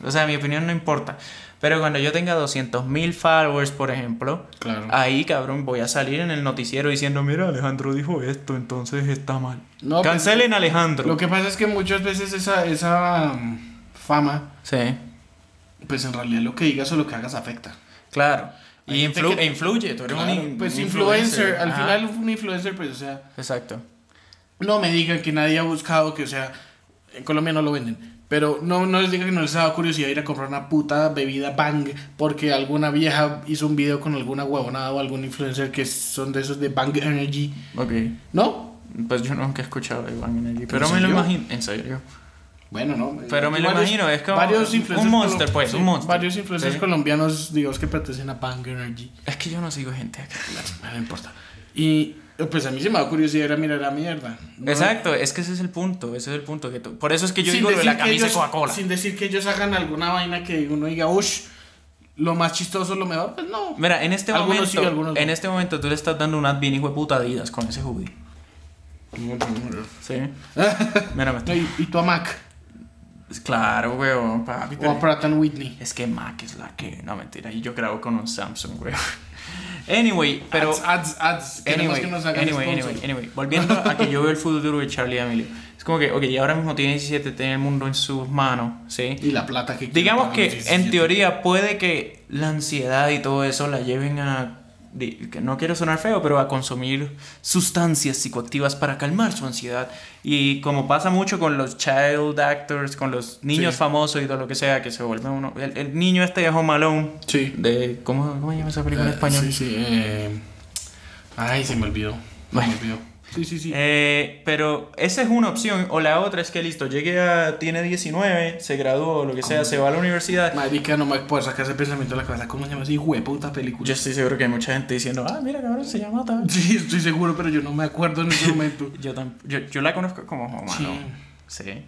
o sea, mi opinión no importa. Pero cuando yo tenga 200 mil followers, por ejemplo, Claro. ahí, cabrón, voy a salir en el noticiero diciendo, mira, Alejandro dijo esto, entonces está mal. No, pues, Cancelen a Alejandro. Lo que pasa es que muchas veces esa, esa mm, fama, Sí. pues en realidad lo que digas o lo que hagas afecta. Claro. Y influ- influye, tú eres un Claro, in- pues un influencer, al Ajá. final un influencer, pues o sea, Exacto. no me digan que nadie ha buscado que, o sea, en Colombia no lo venden. Pero no, no les digan que no les ha dado curiosidad ir a comprar una puta bebida Bang porque alguna vieja hizo un video con alguna huevonada o algún influencer que son de esos de Bang Energy. Ok. ¿No? Pues yo nunca he escuchado de Bang Energy, pero ¿En me lo imagino. En serio. Bueno, no. Pero me lo imagino, es como varios un influencers monster, colo- pues, un monster. Varios influencers Sí. colombianos, digamos, que pertenecen a Bang Energy. Es que yo no sigo gente acá. No, no importa. Y pues a mí se me da curiosidad ir a mirar la mierda. No- Exacto, es que ese es el punto, ese es el punto. que Por eso es que yo sin digo lo de la camisa Coca-Cola. Sin decir que ellos hagan alguna vaina que uno diga, uff, lo más chistoso, lo mejor, pues no. Mira, en este Algunos momento, sí, algunos no. en este momento tú le estás dando un ad bien hijo de puta Adidas con ese hoodie. Sí. Mira, me No, estoy... y, y tú a Mac Claro, weón, papi. o a Pratt Whitney. Es que Mac es la que... No, mentira, y yo grabo con un Samsung, weón. Anyway, pero... Ads, ads, ads. Anyway, que nos hagan anyway, anyway, anyway. Volviendo a que yo veo el futuro de Charlie D'Amelio. Es como que, ok, ahora mismo tiene 17, tiene el mundo en sus manos, ¿sí? Y la plata que Digamos que en 17. teoría puede que la ansiedad y todo eso la lleven a... que no quiero sonar feo, pero a consumir sustancias psicoactivas para calmar su ansiedad. Y como pasa mucho con los child actors, con los niños Sí. famosos y todo lo que sea, que se vuelve uno... El, el niño este de Home Alone, Sí. de... ¿Cómo, cómo se llama esa película en Eh, español? Sí, sí. eh, Ay, se me olvidó. Se Bueno. me olvidó. Sí, sí, sí. Eh, pero esa es una opción. O la otra es que listo, llegue a. Tiene 19, se graduó, lo que sea, se va a la universidad. Marica, no me puedo sacar ese pensamiento de la cabeza. ¿Cómo se llama así? Hueputa película. Yo estoy seguro que hay mucha gente diciendo, ah, mira, cabrón, se llama tal. Sí, estoy seguro, pero yo no me acuerdo en ese momento. Yo, yo, yo la conozco como Home Sí. Sí.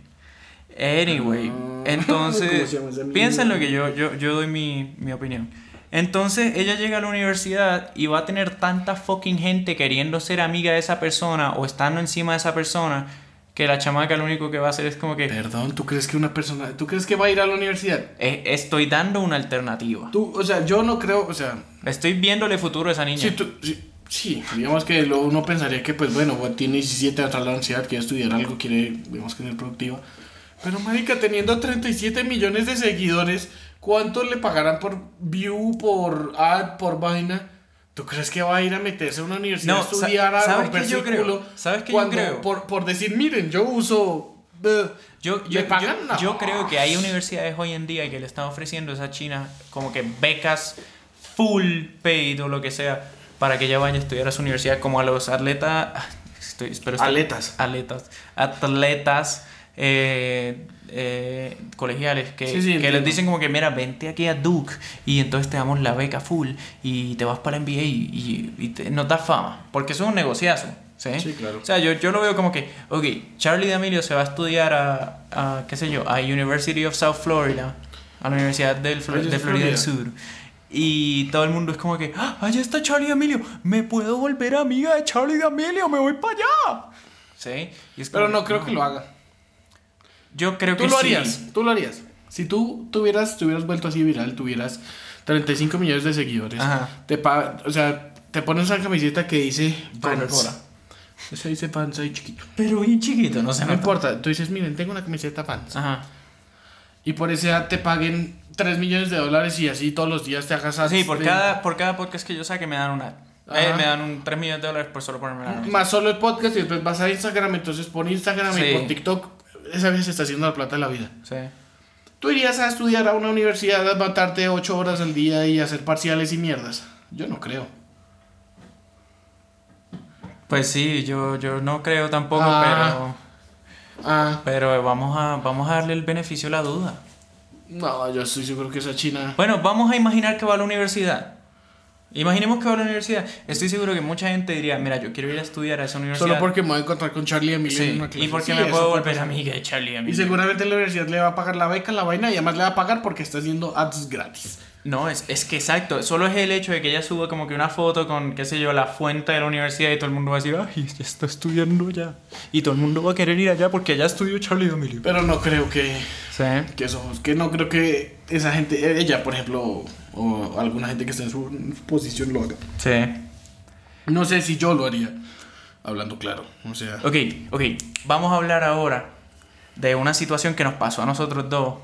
Anyway, Ah, ¿cómo entonces, esa piensa en lo que yo, yo, yo doy mi, mi opinión. Entonces ella llega a la universidad y va a tener tanta fucking gente queriendo ser amiga de esa persona o estando encima de esa persona que la chamaca lo único que va a hacer es como que Perdón, ¿tú crees que una persona. ¿Tú crees que va a ir a la universidad? "Eh, estoy dando una alternativa. Tú, o sea, yo no creo. O sea, Estoy viéndole futuro a esa niña. Sí, tú- sí, sí, digamos que lo, uno pensaría que, pues bueno, tiene 17, va a entrar a la universidad, quiere estudiar algo, quiere, digamos que ser productiva. Pero, marica, teniendo 37 millones de seguidores, ¿cuánto le pagarán por view, por ad, por vaina? ¿Tú crees que va a ir a meterse a una universidad No, a sa- estudiar, a ¿sabes romperse qué yo el creo? culo? ¿Sabes qué yo creo? Por, por decir, miren, yo uso... eh, Yo, ¿Le yo, pagan? yo, No. yo creo que hay universidades hoy en día que le están ofreciendo a esa china como que becas full paid o lo que sea para que ella vaya a estudiar a su universidad como a los atletas estoy, espero estar- Aletas. atletas atletas eh, eh, colegiales que, Sí, sí, que entiendo. les dicen como que mira vente aquí a Duke y entonces te damos la beca full y te vas para la NBA y, y, y te- nos das fama porque eso es un negociazo ¿sí? Sí, claro. O sea, yo, yo lo veo como que, ok, Charlie D'Amelio se va a estudiar a, a, qué sé yo, a University of South Florida, a la Universidad del Flo- Allá de Florida del. Sur. Y todo el mundo es como que, ¡Ah, allá está Charlie D'Amelio, me puedo volver amiga de Charlie D'Amelio, me voy para allá. ¿Sí? Y es Pero no creo que lo haga. Yo creo Tú que lo sí. harías, tú lo harías. Si tú tuvieras, te hubieras vuelto así viral, tuvieras 35 millones de seguidores, Ajá. te pa- o sea, te pones una camiseta que dice. Coca-Cola. Eso dice Vans ahí chiquito. Pero bien chiquito, no se No importa, tú dices, miren, tengo una camiseta Vans. Ajá. Y por ese ad te paguen 3 millones de dólares y así todos los días te hagas ads Sí, por de- cada, por cada podcast que yo saque me dan una. Eh, me dan un 3 millones de dólares por solo ponerme la camisa. Más solo el podcast y después vas a Instagram, entonces por Instagram Sí. y por TikTok, esa vez se está haciendo la plata de la vida. Sí. ¿Tú irías a estudiar a una universidad, a matarte 8 horas al día y hacer parciales y mierdas? Yo no creo. Pues sí, yo, yo no creo tampoco, Ah. pero. Ah, Pero vamos a, vamos a darle el beneficio de la duda. no, yo estoy seguro que esa china... Bueno, vamos a imaginar que va a la universidad. Imaginemos que va a la universidad. Estoy seguro que mucha gente diría, mira, yo quiero ir a estudiar a esa universidad. Solo porque me voy a encontrar con Charlie Emilio en Sí, una clase. y porque Sí, me puedo volver amiga de Charlie Y Emilio. seguramente la universidad le va a pagar la beca, la vaina, y además le va a pagar porque está haciendo ads gratis. No, es, es que exacto. Solo es el hecho de que ella suba como que una foto con, qué sé yo, la fuente de la universidad y todo el mundo va a decir, ay, ya está estudiando allá. Y todo el mundo va a querer ir allá porque allá estudió Charlie Emilio. Pero no creo que, Sí. que eso, que no creo que esa gente, ella por ejemplo, o alguna gente que esté en su posición lo haga. Sí. No sé si yo lo haría, hablando claro, o sea... Ok, ok. Vamos a hablar ahora de una situación que nos pasó a nosotros dos.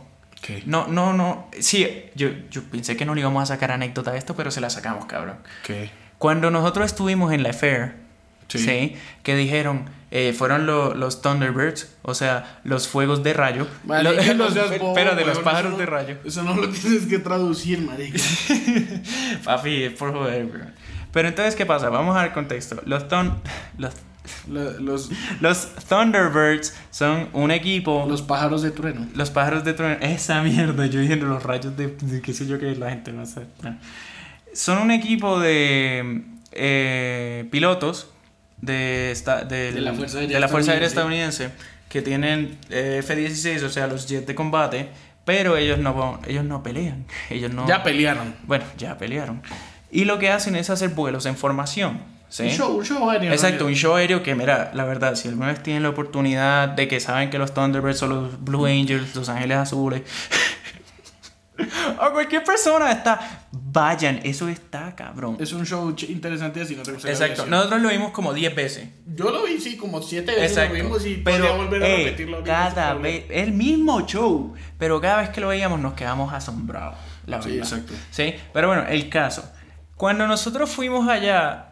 ¿Qué? No, no, no. Sí, yo, yo pensé que no le íbamos a sacar anécdota de esto, pero se la sacamos, cabrón. ¿Qué? Cuando nosotros estuvimos en la Fair, Sí. sí, que dijeron, eh, fueron lo- los Thunderbirds, o sea, los fuegos de rayo. Marica, Los- no seas bobo, espera, de los weón, pájaros eso de no- rayo. Eso no lo tienes que traducir, marica. Papi, es por joder, weón. Pero entonces, ¿qué pasa? Vamos a ver el contexto. Los, thun- los, los, los Thunderbirds son un equipo... los pájaros de trueno. Los pájaros de trueno. Esa mierda, yo diciendo los rayos de, de qué sé yo que la gente a hacer. Bueno. Son un equipo de eh, pilotos de, esta, del- De la Fuerza Aérea de la Fuerza Aérea Estadounidense. estadounidense que tienen eh, F-16, o sea, los jets de combate, pero ellos no, ellos no pelean. Ellos no. Ya pelearon. Bueno, ya pelearon. Y lo que hacen es hacer vuelos en formación. ¿Sí? Un show, un show aéreo. Exacto, un show aéreo que, mira, la verdad, si alguna vez tienen la oportunidad de que saben que los Thunderbirds son los Blue Angels, los Ángeles Azules, o cualquier persona está, vayan, eso está cabrón. Es un show interesante así no te gusta Exacto, nosotros lo vimos como 10 veces. Yo lo vi, sí, como siete veces Exacto. lo vimos y pero volver a ey, repetirlo. cada vez, el mismo show, pero cada vez que lo veíamos nos quedamos asombrados. La Sí, verdad. exacto. Sí, pero bueno, el caso. Cuando nosotros fuimos allá,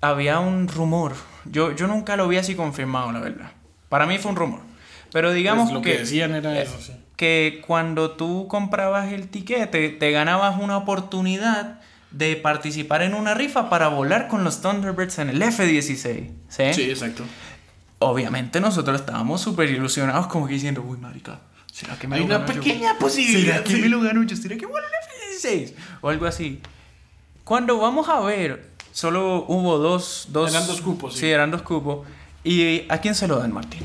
había un rumor. Yo, yo nunca lo vi así confirmado, la verdad. Para mí fue un rumor. Pero digamos Pues lo que que, decían era eh, eso, sí. que cuando tú comprabas el tiquete, te ganabas una oportunidad de participar en una rifa para volar con los Thunderbirds en el F-16. ¿sí? Sí, exacto. Obviamente nosotros estábamos súper ilusionados como que diciendo, uy, marica, ¿será que me Hay lo una gano yo? pequeña posibilidad. ¿Será que sí. me lo gano yo? ¿Será que vuelo el F-16? O algo así. Cuando vamos a ver, solo hubo dos... dos Eran dos cupos, sí. Sí, eran dos cupos. ¿Y a quién se lo dan, Martín?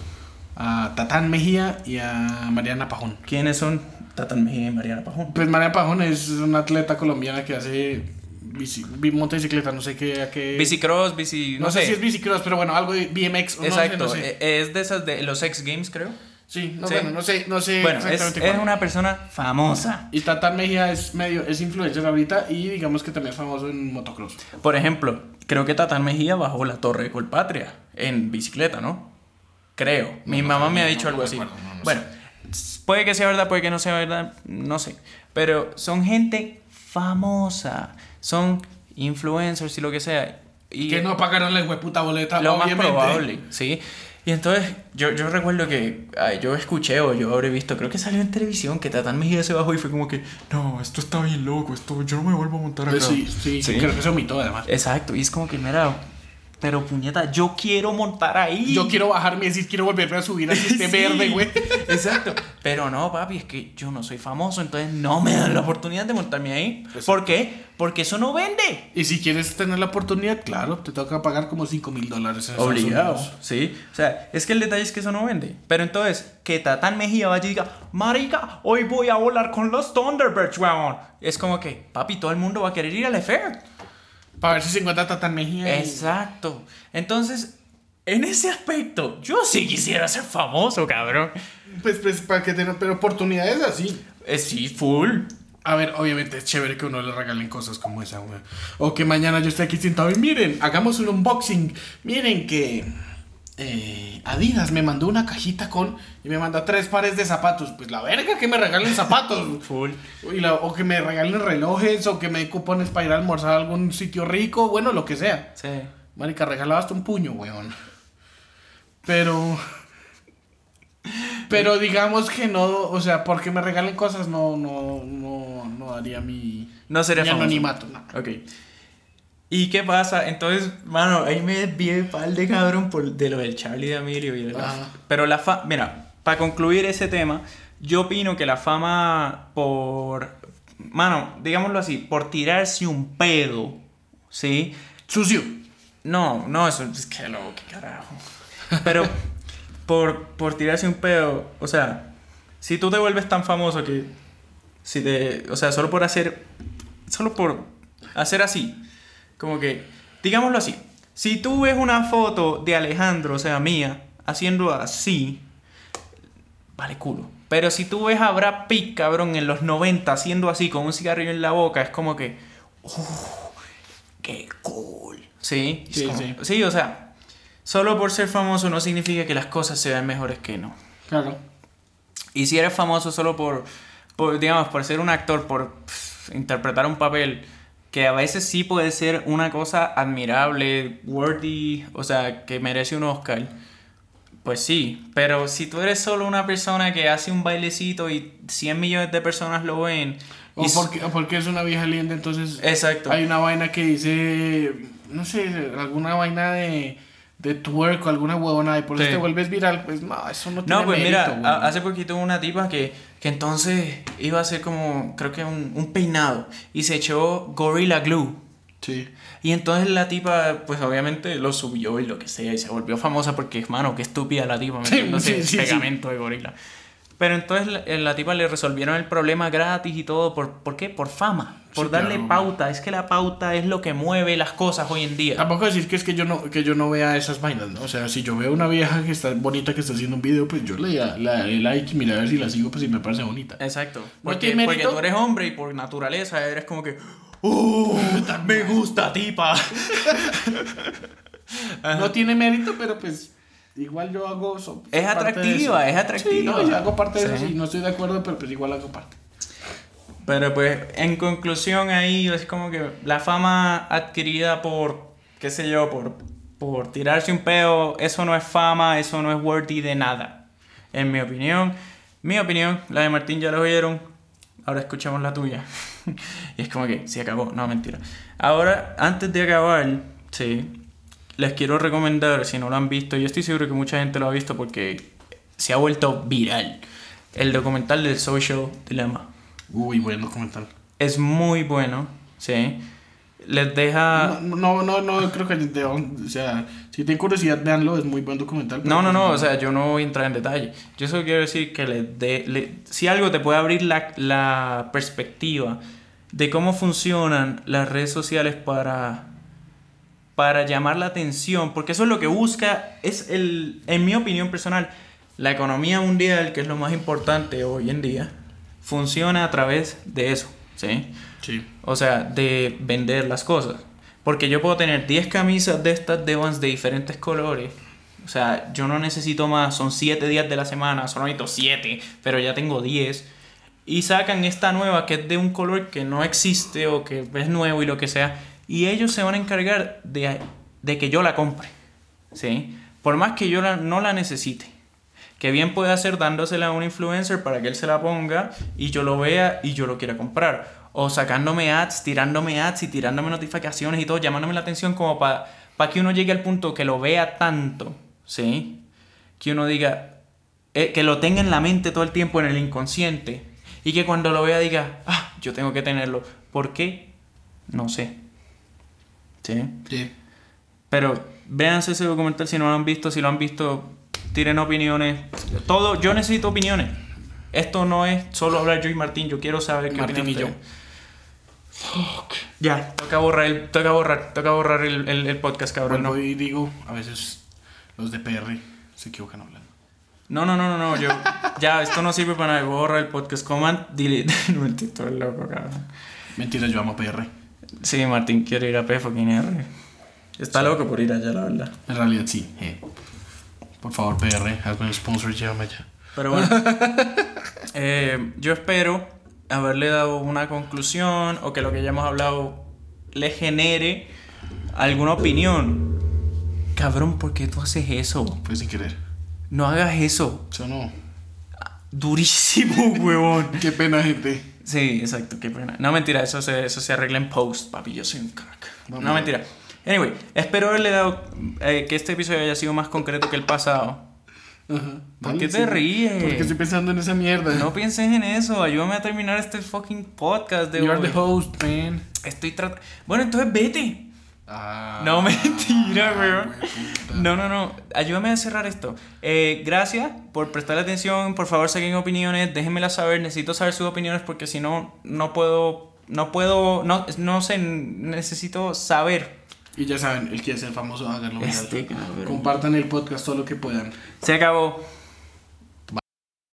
A Tatán Mejía y a Mariana Pajón. ¿Quiénes son Tatán Mejía y Mariana Pajón? Pues Mariana Pajón es una atleta colombiana que hace bici, bi- monta bicicleta, no sé qué. A qué Bicicross, bici... no, sé. si es bicicross, pero bueno, algo de BMX. o no sé, Exacto, no sé. eh, es de esas de los X Games, creo. Sí, no, sí. bueno, no sé, no sé Bueno, es, exactamente es cuál. una persona famosa. Y Tatán Mejía es medio, es influencer ahorita y digamos que también es famoso en motocross. Por ejemplo, creo que Tatán Mejía bajó la torre de Colpatria en bicicleta, ¿no? Creo. Mi no mamá sé, me ha no- dicho no algo así. no, no bueno, puede que sea verdad, puede que no sea verdad, no sé. Pero son gente famosa, son influencers y lo que sea. Y que no pagaron la hueputa boleta, lo más obviamente. probable, ¿sí? Y entonces yo, yo recuerdo que ay, yo escuché o yo habré visto, creo que salió en televisión que Tatán Mejía se bajó y fue como que, no, esto está bien loco, esto yo no me vuelvo a montar acá. Sí, sí, Sí. creo que se omitó además. Exacto, y es como que, mira, pero puñeta, yo quiero montar ahí. Yo quiero bajarme y decir, quiero volverme a subir a este Sí, verde, güey. Exacto. Pero no, papi, es que yo no soy famoso, entonces no me dan la oportunidad de montarme ahí. Exacto. ¿Por qué? Porque eso no vende. Y si quieres tener la oportunidad, claro, te toca pagar como 5 mil dólares Obligado. Sí. O sea, es que el detalle es que eso no vende. Pero entonces, que Tatán Mejía vaya y diga, Marica, hoy voy a volar con los Thunderbirds, weón. Es como que, papi, todo el mundo va a querer ir al Fair. Para ver si se encuentra Tatán Mejía. Exacto. Entonces, en ese aspecto, yo sí quisiera ser famoso, cabrón. Pues, pues, para que tengan pero oportunidades así. Eh, sí, full. A ver, obviamente es chévere que uno le regalen cosas como esa, güey. O que mañana yo esté aquí sentado y miren, hagamos un unboxing. Miren que eh, Adidas me mandó una cajita con. Y me manda tres pares de zapatos. Pues la verga que me regalen zapatos. Full. Y la- o que me regalen relojes. O que me den cupones para ir a almorzar a algún sitio rico. Bueno, lo que sea. Sí. Marica, regalaba hasta un puño, weón. Pero. Pero digamos que no. O sea, porque me regalen cosas no, no, no, no daría mi. No sería mi famoso. anonimato, no. Ok. ¿Y qué pasa? Entonces, mano, ahí me desvié pal de cabrón por, de lo del Charlie de Emilio y de la-. Pero la fama, mira, para concluir ese tema, yo opino que la fama por, mano, digámoslo así, por tirarse un pedo, ¿sí? Sucio. No, no, eso es que lo, qué carajo. Pero por, por tirarse un pedo, o sea, si tú te vuelves tan famoso que, si te, o sea, solo por hacer, solo por hacer así, como que, digámoslo así, si tú ves una foto de Alejandro, o sea, mía, haciendo así, vale culo. Pero si tú ves a Brad Pitt, cabrón, en los 90 haciendo así con un cigarrillo en la boca, es como que, qué cool. Sí, Sí, como- sí. sí, o sea, solo por ser famoso no significa que las cosas se vean mejores que no. Claro. Y si eres famoso solo por, por, digamos, por ser un actor, por pff, interpretar un papel, que a veces sí puede ser una cosa admirable, worthy, o sea, que merece un Oscar, pues sí. Pero si tú eres solo una persona que hace un bailecito y 100 millones de personas lo ven... O y porque, o porque es una vieja linda, entonces Exacto. hay una vaina que dice, no sé, alguna vaina de, de twerk o alguna huevona y por eso te vuelves viral. Pues no, eso no tiene No, pues mérito, mira, hace poquito hubo una tipa que, que entonces iba a hacer como, creo que un, un peinado y se echó Gorilla Glue. Sí. Y entonces la tipa, pues obviamente lo subió y lo que sea, y se volvió famosa porque, mano, qué estúpida la tipa metiéndose sí, sí, pegamento de gorila. Pero entonces la, eh, la tipa le resolvieron el problema gratis y todo. ¿Por, ¿por qué? Por fama. Por Sí, darle claro. pauta. Es que la pauta es lo que mueve las cosas hoy en día. Tampoco decir que es que yo no, que yo no vea esas vainas, ¿no? O sea, si yo veo una vieja que está bonita que está haciendo un video, pues yo le daré like y mira a ver si la sigo, pues si me parece bonita. Exacto. ¿No Porque, porque tú eres hombre y por naturaleza eres como que... ¡Oh! ¡Me gusta, tipa! No tiene mérito, pero pues igual yo hago... so- Es atractiva, es atractiva. Sí, no, yo hago parte de eso, sí, no estoy de acuerdo, pero pues igual hago parte. Pero pues, en conclusión ahí es como que la fama adquirida por, qué sé yo, por, por tirarse un pedo, eso no es fama, eso no es worthy de nada. En mi opinión, mi opinión, la de Martín ya lo oyeron, ahora escuchamos la tuya. y es como que se acabó, no, mentira. Ahora, antes de acabar, sí, les quiero recomendar, si no lo han visto, yo estoy seguro que mucha gente lo ha visto porque se ha vuelto viral, el documental del Social Dilemma. Uy, buen documental. Es muy bueno, ¿sí? Les deja... No, no, no, no creo que te- o sea, si tienen curiosidad, véanlo, es muy buen documental. No, no, pues no, o sea, yo no voy a entrar en detalle. Yo solo quiero decir que les dé... le- si algo te puede abrir la, la perspectiva de cómo funcionan las redes sociales para, para llamar la atención, porque eso es lo que busca, es el, en mi opinión personal, la economía mundial, que es lo más importante hoy en día, funciona a través de eso, ¿sí? Sí. O sea, de vender las cosas. Porque yo puedo tener 10 camisas de estas de Vans de diferentes colores. O sea, yo no necesito más. Son 7 días de la semana. Solo necesito 7. Pero ya tengo 10. Y sacan esta nueva que es de un color que no existe o que es nuevo y lo que sea. Y ellos se van a encargar de, de que yo la compre. ¿Sí? Por más que yo la- no la necesite. Que bien puede hacer dándosela a un influencer para que él se la ponga y yo lo vea y yo lo quiera comprar. O sacándome ads, tirándome ads y tirándome notificaciones y todo, llamándome la atención como para que uno llegue al punto que lo vea tanto, ¿sí? Que uno diga, eh, que lo tenga en la mente todo el tiempo en el inconsciente y que cuando lo vea diga, ah, yo tengo que tenerlo. ¿Por qué? No sé. ¿Sí? Sí. Pero véanse ese documental si no lo han visto, si lo han visto, tiren opiniones. Todo, yo necesito opiniones. Esto no es solo hablar yo y Martín, yo quiero saber qué Martín y yo. ustedes. Ya, toca borrar el, toca borrar, toca borrar el, el- el podcast, cabrón. Vuelvo No. y digo, a veces los de PR se equivocan hablando. no, no, no, no, no, yo. Ya, esto no sirve para nada. Borra el podcast. Command, delete. No, mentira, eres loco, cabrón. Mentira, yo amo PR. Sí, Martín quiere ir a P fucking R. Está loco por ir allá, la verdad. En realidad sí. eh. Por favor, PR, hazme un sponsor, llévame allá. Pero bueno, eh, yo espero haberle dado una conclusión o que lo que ya hemos hablado le genere alguna opinión. Cabrón, ¿por qué tú haces eso? Fue sin querer. No hagas eso. Eso no. Durísimo, huevón. Qué pena, gente. Sí, exacto, qué pena. No, mentira, eso se, eso se arregla en post, papi. Yo soy un crack. Vamos no, mentira. Anyway, espero haberle dado eh, que este episodio haya sido más concreto que el pasado. Ajá. ¿Por Dale, qué te sí. ríes? Porque estoy pensando en esa mierda. No pienses en eso. Ayúdame a terminar este fucking podcast de You are hoy. the host, man. Estoy tratando. Bueno, entonces vete. Ah, No, mentira, weón. puta. No, no, no. Ayúdame a cerrar esto. Eh, gracias por prestarle atención. Por favor, saquen opiniones. Déjenmelas saber. Necesito saber sus opiniones porque si no, no puedo. No puedo. No, no sé. Necesito saber. Y ya saben, el que es el famoso, háganlo. Este. Compartan el podcast todo lo que puedan. Se acabó.